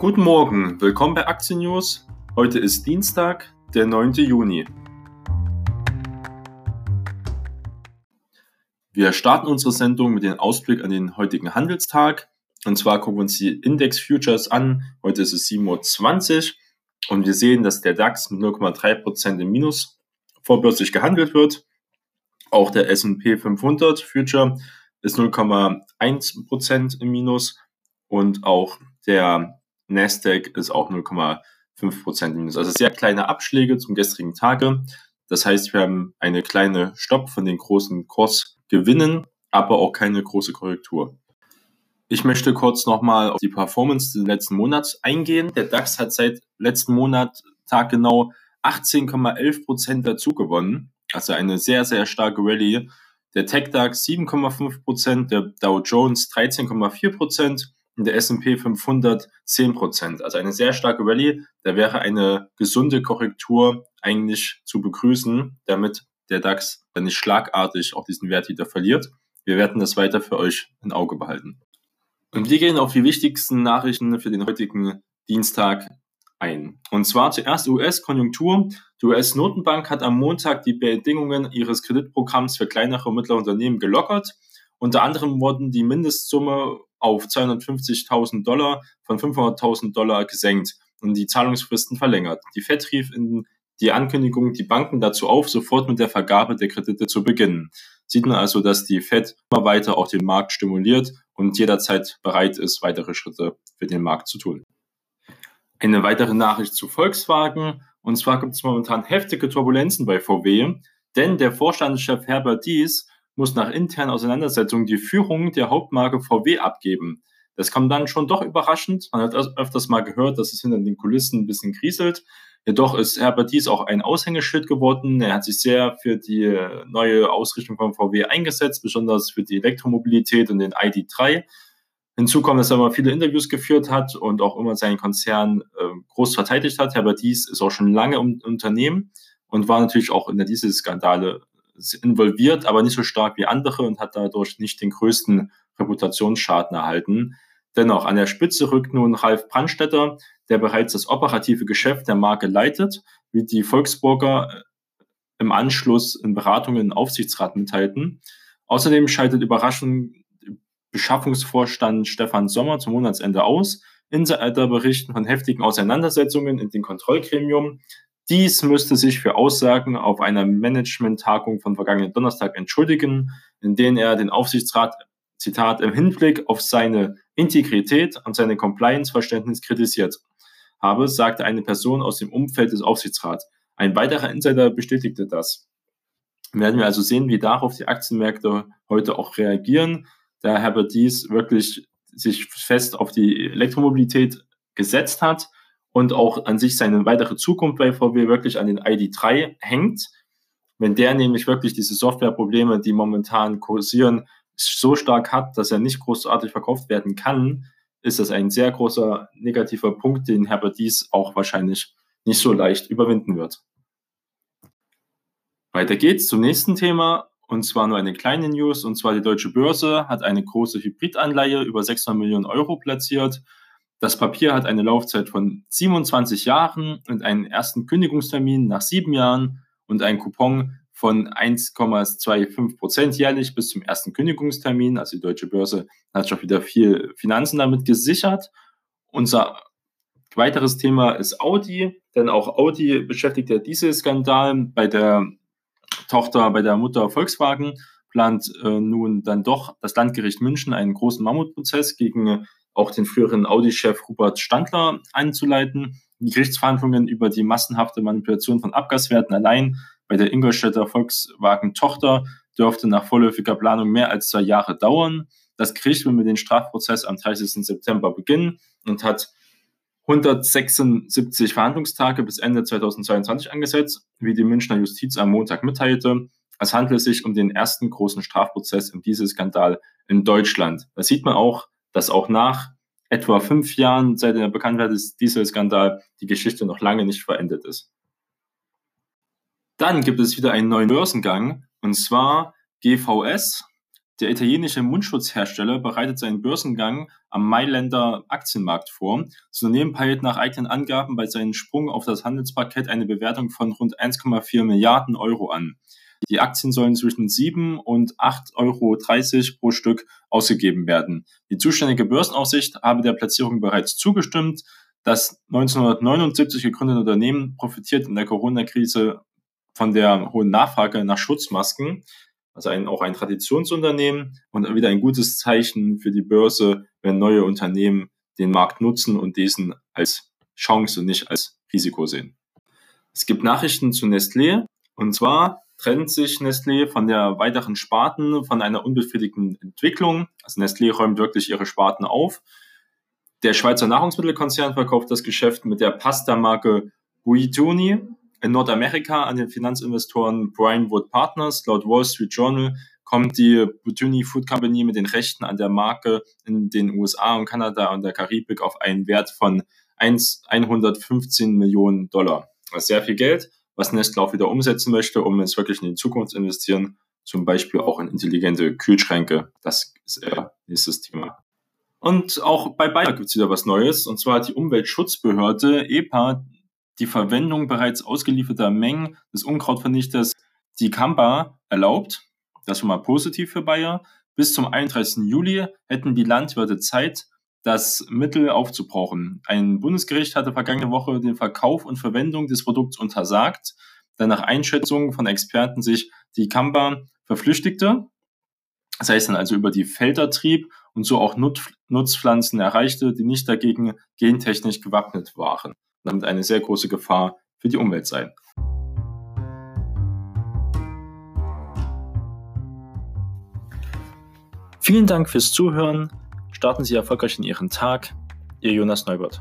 Guten Morgen, willkommen bei Aktien News. Heute ist Dienstag, der 9. Juni. Wir starten unsere Sendung mit dem Ausblick an den heutigen Handelstag. Und zwar gucken wir uns die Index Futures an. Heute ist es 7.20 Uhr und wir sehen, dass der DAX mit 0,3% im Minus vorbörslich gehandelt wird. Auch der S&P 500 Future ist 0,1% im Minus und auch der Nasdaq ist auch 0,5 Prozent minus. Also sehr kleine Abschläge zum gestrigen Tage. Das heißt, wir haben eine kleine Stopp von den großen Kursgewinnen, aber auch keine große Korrektur. Ich möchte kurz nochmal auf die Performance des letzten Monats eingehen. Der DAX hat seit letzten Monat taggenau 18,11 Prozent dazu gewonnen. Also eine sehr, sehr starke Rallye. Der Tech DAX 7,5 Prozent, der Dow Jones 13,4 Prozent und der S&P 500 10 Prozent. Also eine sehr starke Rallye. Da wäre eine gesunde Korrektur eigentlich zu begrüßen, damit der DAX dann nicht schlagartig auch diesen Wert wieder verliert. Wir werden das weiter für euch im Auge behalten. Und wir gehen auf die wichtigsten Nachrichten für den heutigen Dienstag ein. Und zwar zuerst US-Konjunktur. Die US-Notenbank hat am Montag die Bedingungen ihres Kreditprogramms für kleinere und mittlere Unternehmen gelockert. Unter anderem wurden die Mindestsumme auf 250.000 Dollar von 500.000 Dollar gesenkt und die Zahlungsfristen verlängert. Die FED rief in die Ankündigung die Banken dazu auf, sofort mit der Vergabe der Kredite zu beginnen. Sieht man also, dass die Fed immer weiter auch den Markt stimuliert und jederzeit bereit ist, weitere Schritte für den Markt zu tun. Eine weitere Nachricht zu Volkswagen. Und zwar gibt es momentan heftige Turbulenzen bei VW, denn der Vorstandschef Herbert Dies muss nach internen Auseinandersetzungen die Führung der Hauptmarke VW abgeben. Das kam dann schon doch überraschend. Man hat öfters mal gehört, dass es hinter den Kulissen ein bisschen kriselt. Jedoch ist Herbert Dies auch ein Aushängeschild geworden. Er hat sich sehr für die neue Ausrichtung von VW eingesetzt, besonders für die Elektromobilität und den ID3. Hinzu kommt, dass er immer viele Interviews geführt hat und auch immer seinen Konzern äh, groß verteidigt hat. Herbert Dies ist auch schon lange im Unternehmen und war natürlich auch in der Dieselskandale involviert, aber nicht so stark wie andere und hat dadurch nicht den größten Reputationsschaden erhalten. Dennoch, an der Spitze rückt nun Ralf Brandstetter, der bereits das operative Geschäft der Marke leitet, wie die Volksburger äh, im Anschluss in Beratungen im Aufsichtsrat mitteilten. Außerdem scheidet überraschend Beschaffungsvorstand Stefan Sommer zum Monatsende aus. Insider berichten von heftigen Auseinandersetzungen in dem Kontrollgremium. Dies müsste sich für Aussagen auf einer Management-Tagung von vergangenen Donnerstag entschuldigen, in denen er den Aufsichtsrat, Zitat, im Hinblick auf seine Integrität und seine Compliance-Verständnis kritisiert habe, sagte eine Person aus dem Umfeld des Aufsichtsrats. Ein weiterer Insider bestätigte das. Werden wir also sehen, wie darauf die Aktienmärkte heute auch reagieren, da Herbert Dies wirklich sich fest auf die Elektromobilität gesetzt hat und auch an sich seine weitere Zukunft bei VW wirklich an den ID3 hängt. Wenn der nämlich wirklich diese Softwareprobleme, die momentan kursieren, so stark hat, dass er nicht großartig verkauft werden kann, ist das ein sehr großer negativer Punkt, den Herbert Dies auch wahrscheinlich nicht so leicht überwinden wird. Weiter geht's zum nächsten Thema und zwar nur eine kleine News und zwar die Deutsche Börse hat eine große Hybridanleihe über 600 Millionen Euro platziert das Papier hat eine Laufzeit von 27 Jahren und einen ersten Kündigungstermin nach sieben Jahren und einen Coupon von 1,25 Prozent jährlich bis zum ersten Kündigungstermin. Also die Deutsche Börse hat schon wieder viel Finanzen damit gesichert. Unser weiteres Thema ist Audi, denn auch Audi beschäftigt der Dieselskandal bei der Tochter, bei der Mutter Volkswagen plant äh, nun dann doch das Landgericht München einen großen Mammutprozess gegen auch den früheren Audi-Chef Hubert Standler einzuleiten. Die Gerichtsverhandlungen über die massenhafte Manipulation von Abgaswerten allein bei der Ingolstädter Volkswagen-Tochter dürfte nach vorläufiger Planung mehr als zwei Jahre dauern. Das Gericht will mit dem Strafprozess am 30. September beginnen und hat 176 Verhandlungstage bis Ende 2022 angesetzt, wie die Münchner Justiz am Montag mitteilte. Es handelt sich um den ersten großen Strafprozess im Dieselskandal in Deutschland. Das sieht man auch dass auch nach etwa fünf Jahren seit der Bekanntheit des Dieselskandal die Geschichte noch lange nicht verendet ist. Dann gibt es wieder einen neuen Börsengang und zwar GVS. Der italienische Mundschutzhersteller bereitet seinen Börsengang am Mailänder Aktienmarkt vor. Das Unternehmen peilt nach eigenen Angaben bei seinem Sprung auf das Handelsparkett eine Bewertung von rund 1,4 Milliarden Euro an. Die Aktien sollen zwischen 7 und 8,30 Euro pro Stück ausgegeben werden. Die zuständige Börsenaufsicht habe der Platzierung bereits zugestimmt. Das 1979 gegründete Unternehmen profitiert in der Corona-Krise von der hohen Nachfrage nach Schutzmasken also ein, auch ein Traditionsunternehmen und wieder ein gutes Zeichen für die Börse, wenn neue Unternehmen den Markt nutzen und diesen als Chance und nicht als Risiko sehen. Es gibt Nachrichten zu Nestlé und zwar trennt sich Nestlé von der weiteren Sparten von einer unbefriedigenden Entwicklung. Also Nestlé räumt wirklich ihre Sparten auf. Der Schweizer Nahrungsmittelkonzern verkauft das Geschäft mit der Pasta-Marke Buitoni in Nordamerika an den Finanzinvestoren Brian Wood Partners. Laut Wall Street Journal kommt die Butuni Food Company mit den Rechten an der Marke in den USA und Kanada und der Karibik auf einen Wert von 1, 115 Millionen Dollar. Das ist sehr viel Geld, was Nestle auch wieder umsetzen möchte, um es wirklich in die Zukunft zu investieren. Zum Beispiel auch in intelligente Kühlschränke. Das ist eher nächstes Thema. Und auch bei Bayer gibt es wieder was Neues. Und zwar die Umweltschutzbehörde EPA die Verwendung bereits ausgelieferter Mengen des Unkrautvernichters Dicamba erlaubt. Das ist schon mal positiv für Bayer. Bis zum 31. Juli hätten die Landwirte Zeit, das Mittel aufzubrauchen. Ein Bundesgericht hatte vergangene Woche den Verkauf und Verwendung des Produkts untersagt, da nach Einschätzung von Experten sich die Kamba verflüchtigte. Das heißt dann also über die Feldertrieb und so auch Nutzpflanzen erreichte, die nicht dagegen gentechnisch gewappnet waren damit eine sehr große Gefahr für die Umwelt sein. Vielen Dank fürs Zuhören. Starten Sie erfolgreich in Ihren Tag. Ihr Jonas Neubert.